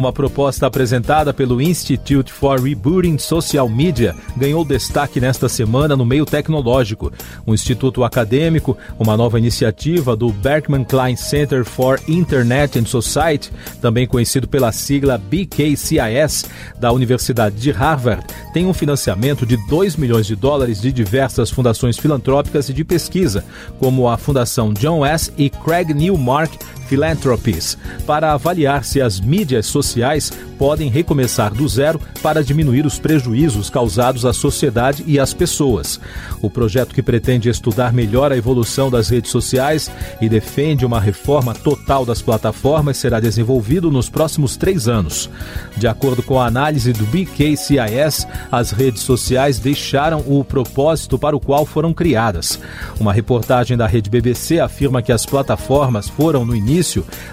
Uma proposta apresentada pelo Institute for Rebooting Social Media ganhou destaque nesta semana no meio tecnológico. Um instituto acadêmico, uma nova iniciativa do Berkman Klein Center for Internet and Society, também conhecido pela sigla BKCIS, da Universidade de Harvard, tem um financiamento de 2 milhões de dólares de diversas fundações filantrópicas e de pesquisa, como a Fundação John S. e Craig Newmark Philanthropies, para avaliar se as mídias sociais podem recomeçar do zero para diminuir os prejuízos causados à sociedade e às pessoas. O projeto que pretende estudar melhor a evolução das redes sociais e defende uma reforma total das plataformas será desenvolvido nos próximos três anos. De acordo com a análise do BKCIS, as redes sociais deixaram o propósito para o qual foram criadas. Uma reportagem da rede BBC afirma que as plataformas foram, no início,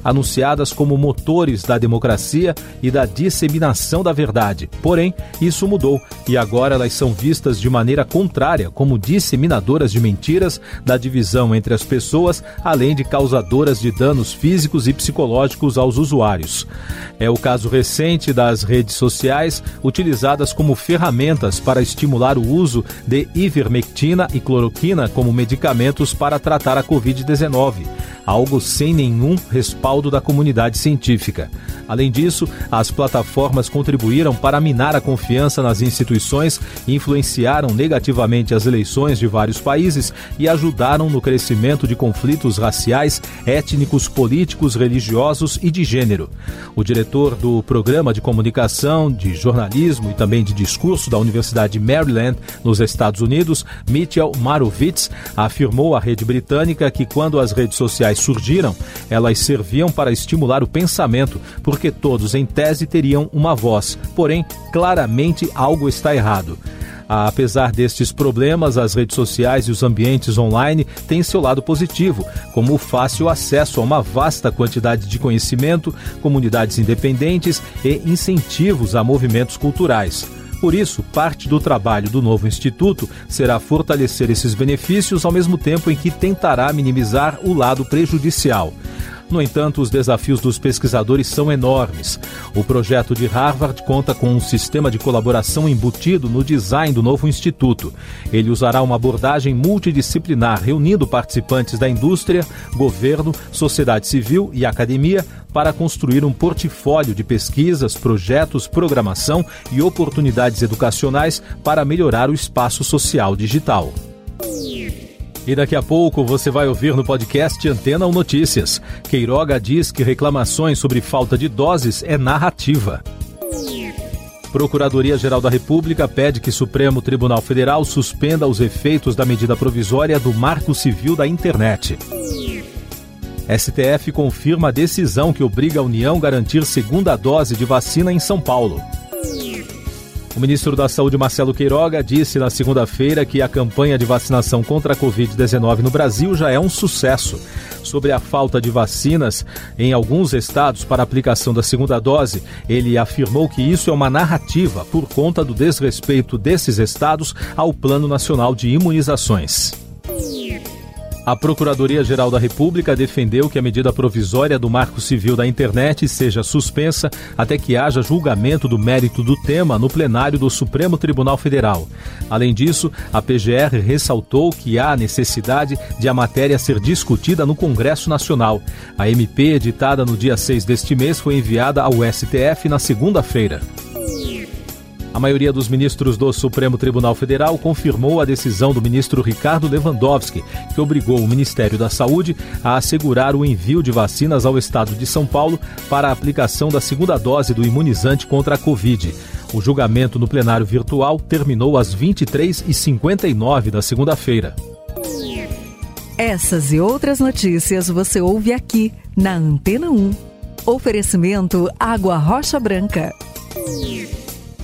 anunciadas como motores da democracia e da disseminação da verdade. Porém, isso mudou e agora elas são vistas de maneira contrária como disseminadoras de mentiras, da divisão entre as pessoas, além de causadoras de danos físicos e psicológicos aos usuários. É o caso recente das redes sociais utilizadas como ferramentas para estimular o uso de ivermectina e cloroquina como medicamentos para tratar a Covid-19 algo sem nenhum respaldo da comunidade científica. Além disso, as plataformas contribuíram para minar a confiança nas instituições, influenciaram negativamente as eleições de vários países e ajudaram no crescimento de conflitos raciais, étnicos, políticos, religiosos e de gênero. O diretor do Programa de Comunicação, de Jornalismo e também de Discurso da Universidade de Maryland, nos Estados Unidos, Mitchell Marovitz, afirmou à rede britânica que quando as redes sociais surgiram, elas serviam para estimular o pensamento, porque todos, em tese, teriam uma voz. Porém, claramente algo está errado. Apesar destes problemas, as redes sociais e os ambientes online têm seu lado positivo, como o fácil acesso a uma vasta quantidade de conhecimento, comunidades independentes e incentivos a movimentos culturais. Por isso, parte do trabalho do novo instituto será fortalecer esses benefícios ao mesmo tempo em que tentará minimizar o lado prejudicial. No entanto, os desafios dos pesquisadores são enormes. O projeto de Harvard conta com um sistema de colaboração embutido no design do novo instituto. Ele usará uma abordagem multidisciplinar, reunindo participantes da indústria, governo, sociedade civil e academia para construir um portfólio de pesquisas, projetos, programação e oportunidades educacionais para melhorar o espaço social digital. E daqui a pouco você vai ouvir no podcast Antena ou Notícias. Queiroga diz que reclamações sobre falta de doses é narrativa. Procuradoria-Geral da República pede que Supremo Tribunal Federal suspenda os efeitos da medida provisória do Marco Civil da Internet. STF confirma a decisão que obriga a União a garantir segunda dose de vacina em São Paulo. O ministro da Saúde, Marcelo Queiroga, disse na segunda-feira que a campanha de vacinação contra a Covid-19 no Brasil já é um sucesso. Sobre a falta de vacinas em alguns estados para aplicação da segunda dose, ele afirmou que isso é uma narrativa por conta do desrespeito desses estados ao Plano Nacional de Imunizações. A Procuradoria-Geral da República defendeu que a medida provisória do Marco Civil da Internet seja suspensa até que haja julgamento do mérito do tema no plenário do Supremo Tribunal Federal. Além disso, a PGR ressaltou que há necessidade de a matéria ser discutida no Congresso Nacional. A MP, editada no dia 6 deste mês, foi enviada ao STF na segunda-feira. A maioria dos ministros do Supremo Tribunal Federal confirmou a decisão do ministro Ricardo Lewandowski, que obrigou o Ministério da Saúde a assegurar o envio de vacinas ao estado de São Paulo para a aplicação da segunda dose do imunizante contra a Covid. O julgamento no plenário virtual terminou às 23h59 da segunda-feira. Essas e outras notícias você ouve aqui na Antena 1. Oferecimento Água Rocha Branca.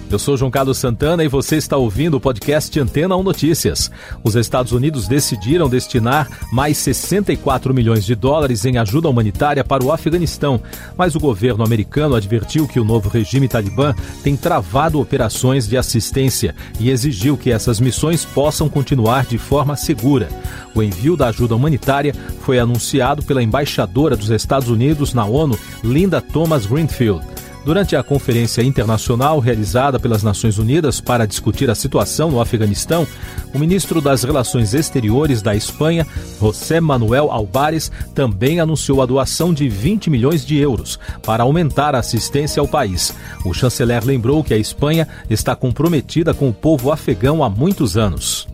Eu sou João Carlos Santana e você está ouvindo o podcast Antena 1 Notícias. Os Estados Unidos decidiram destinar mais 64 milhões de dólares em ajuda humanitária para o Afeganistão, mas o governo americano advertiu que o novo regime talibã tem travado operações de assistência e exigiu que essas missões possam continuar de forma segura. O envio da ajuda humanitária foi anunciado pela embaixadora dos Estados Unidos na ONU, Linda Thomas Greenfield. Durante a conferência internacional realizada pelas Nações Unidas para discutir a situação no Afeganistão, o ministro das Relações Exteriores da Espanha, José Manuel Albares, também anunciou a doação de 20 milhões de euros para aumentar a assistência ao país. O chanceler lembrou que a Espanha está comprometida com o povo afegão há muitos anos.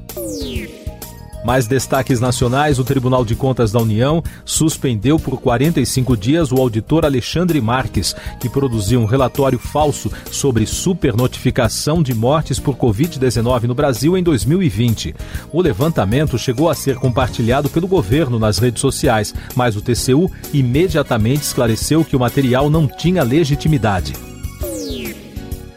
Mais destaques nacionais: o Tribunal de Contas da União suspendeu por 45 dias o auditor Alexandre Marques, que produziu um relatório falso sobre supernotificação de mortes por Covid-19 no Brasil em 2020. O levantamento chegou a ser compartilhado pelo governo nas redes sociais, mas o TCU imediatamente esclareceu que o material não tinha legitimidade.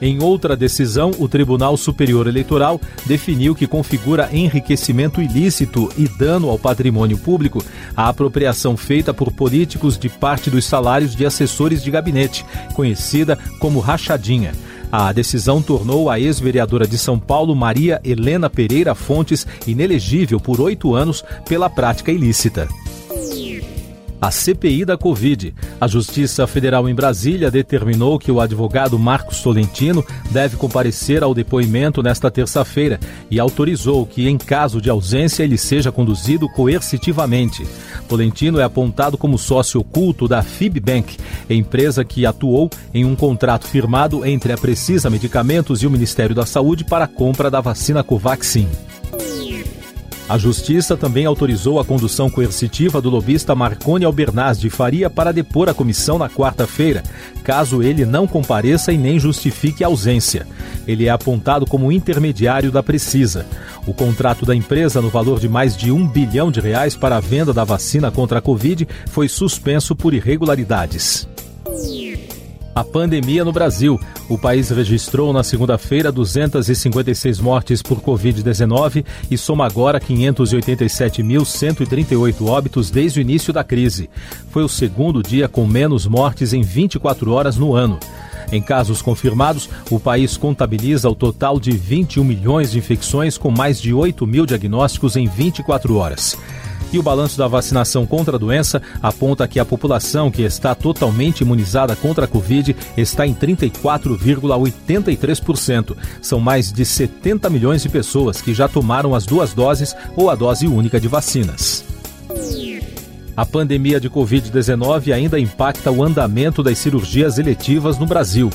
Em outra decisão, o Tribunal Superior Eleitoral definiu que configura enriquecimento ilícito e dano ao patrimônio público a apropriação feita por políticos de parte dos salários de assessores de gabinete, conhecida como rachadinha. A decisão tornou a ex-vereadora de São Paulo, Maria Helena Pereira Fontes, inelegível por oito anos pela prática ilícita a CPI da Covid. A Justiça Federal em Brasília determinou que o advogado Marcos Tolentino deve comparecer ao depoimento nesta terça-feira e autorizou que, em caso de ausência, ele seja conduzido coercitivamente. Tolentino é apontado como sócio oculto da Fibbank, empresa que atuou em um contrato firmado entre a Precisa Medicamentos e o Ministério da Saúde para a compra da vacina Covaxin. A Justiça também autorizou a condução coercitiva do lobista Marconi Albernaz de Faria para depor a comissão na quarta-feira, caso ele não compareça e nem justifique a ausência. Ele é apontado como intermediário da Precisa. O contrato da empresa, no valor de mais de um bilhão de reais para a venda da vacina contra a Covid, foi suspenso por irregularidades. A pandemia no Brasil. O país registrou na segunda-feira 256 mortes por Covid-19 e soma agora 587.138 óbitos desde o início da crise. Foi o segundo dia com menos mortes em 24 horas no ano. Em casos confirmados, o país contabiliza o total de 21 milhões de infecções, com mais de 8 mil diagnósticos em 24 horas. E o balanço da vacinação contra a doença aponta que a população que está totalmente imunizada contra a Covid está em 34,83%. São mais de 70 milhões de pessoas que já tomaram as duas doses ou a dose única de vacinas. A pandemia de Covid-19 ainda impacta o andamento das cirurgias eletivas no Brasil.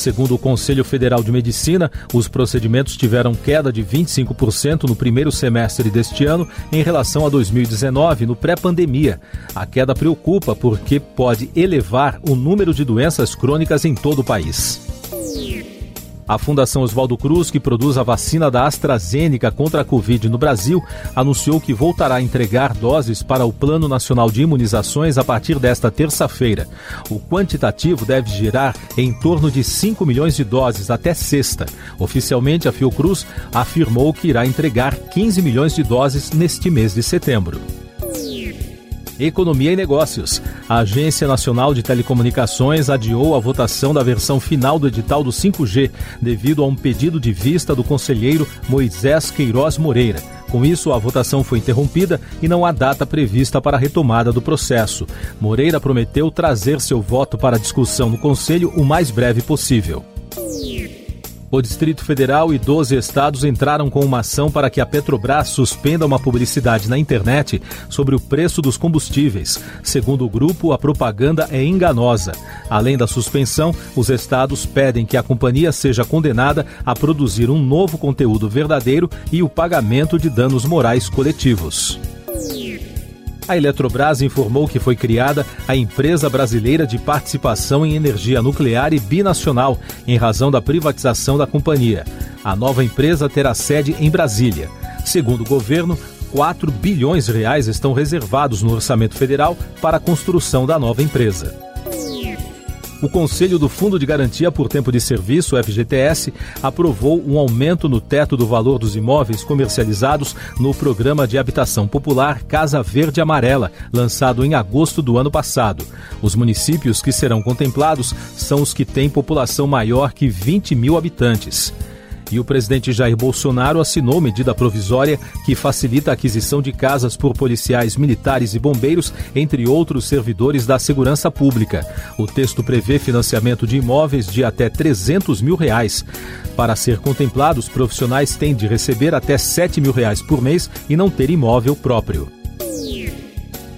Segundo o Conselho Federal de Medicina, os procedimentos tiveram queda de 25% no primeiro semestre deste ano em relação a 2019, no pré-pandemia. A queda preocupa porque pode elevar o número de doenças crônicas em todo o país. A Fundação Oswaldo Cruz, que produz a vacina da AstraZeneca contra a Covid no Brasil, anunciou que voltará a entregar doses para o Plano Nacional de Imunizações a partir desta terça-feira. O quantitativo deve girar em torno de 5 milhões de doses até sexta. Oficialmente, a Fiocruz afirmou que irá entregar 15 milhões de doses neste mês de setembro. Economia e Negócios. A Agência Nacional de Telecomunicações adiou a votação da versão final do edital do 5G, devido a um pedido de vista do conselheiro Moisés Queiroz Moreira. Com isso, a votação foi interrompida e não há data prevista para a retomada do processo. Moreira prometeu trazer seu voto para discussão no Conselho o mais breve possível. O Distrito Federal e 12 estados entraram com uma ação para que a Petrobras suspenda uma publicidade na internet sobre o preço dos combustíveis. Segundo o grupo, a propaganda é enganosa. Além da suspensão, os estados pedem que a companhia seja condenada a produzir um novo conteúdo verdadeiro e o pagamento de danos morais coletivos a Eletrobras informou que foi criada a Empresa Brasileira de Participação em Energia Nuclear e Binacional, em razão da privatização da companhia. A nova empresa terá sede em Brasília. Segundo o governo, 4 bilhões de reais estão reservados no orçamento federal para a construção da nova empresa. O Conselho do Fundo de Garantia por Tempo de Serviço, FGTS, aprovou um aumento no teto do valor dos imóveis comercializados no Programa de Habitação Popular Casa Verde Amarela, lançado em agosto do ano passado. Os municípios que serão contemplados são os que têm população maior que 20 mil habitantes. E o presidente Jair Bolsonaro assinou medida provisória que facilita a aquisição de casas por policiais militares e bombeiros, entre outros servidores da segurança pública. O texto prevê financiamento de imóveis de até 300 mil reais. Para ser contemplado, os profissionais têm de receber até 7 mil reais por mês e não ter imóvel próprio.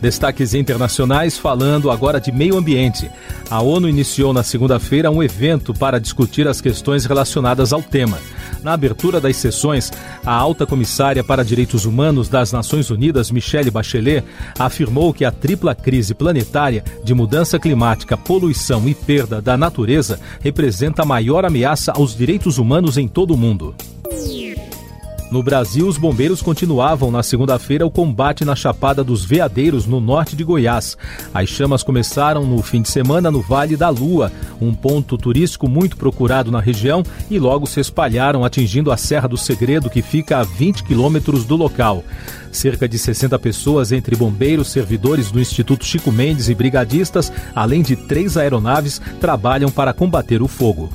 Destaques internacionais falando agora de meio ambiente. A ONU iniciou na segunda-feira um evento para discutir as questões relacionadas ao tema. Na abertura das sessões, a alta comissária para direitos humanos das Nações Unidas, Michelle Bachelet, afirmou que a tripla crise planetária de mudança climática, poluição e perda da natureza representa a maior ameaça aos direitos humanos em todo o mundo. No Brasil, os bombeiros continuavam na segunda-feira o combate na Chapada dos Veadeiros, no norte de Goiás. As chamas começaram no fim de semana no Vale da Lua, um ponto turístico muito procurado na região, e logo se espalharam, atingindo a Serra do Segredo, que fica a 20 quilômetros do local. Cerca de 60 pessoas, entre bombeiros, servidores do Instituto Chico Mendes e brigadistas, além de três aeronaves, trabalham para combater o fogo.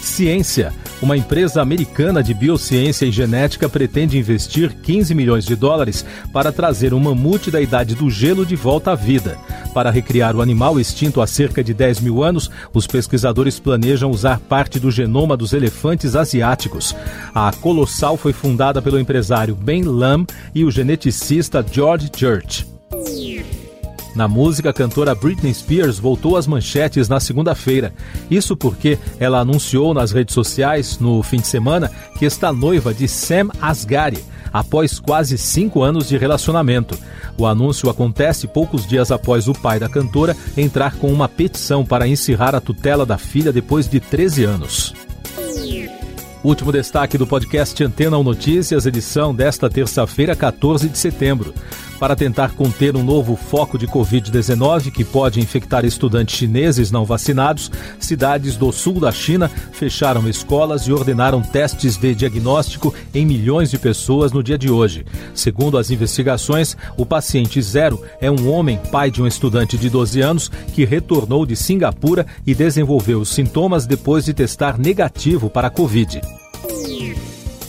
Ciência. Uma empresa americana de biociência e genética pretende investir 15 milhões de dólares para trazer um mamute da idade do gelo de volta à vida. Para recriar o animal extinto há cerca de 10 mil anos, os pesquisadores planejam usar parte do genoma dos elefantes asiáticos. A Colossal foi fundada pelo empresário Ben Lam e o geneticista George Church. Na música, a cantora Britney Spears voltou às manchetes na segunda-feira. Isso porque ela anunciou nas redes sociais, no fim de semana, que está noiva de Sam Asghari, após quase cinco anos de relacionamento. O anúncio acontece poucos dias após o pai da cantora entrar com uma petição para encerrar a tutela da filha depois de 13 anos. Último destaque do podcast Antena 1 Notícias, edição desta terça-feira, 14 de setembro para tentar conter um novo foco de Covid-19 que pode infectar estudantes chineses não vacinados, cidades do sul da China fecharam escolas e ordenaram testes de diagnóstico em milhões de pessoas no dia de hoje. Segundo as investigações, o paciente zero é um homem, pai de um estudante de 12 anos, que retornou de Singapura e desenvolveu os sintomas depois de testar negativo para a Covid.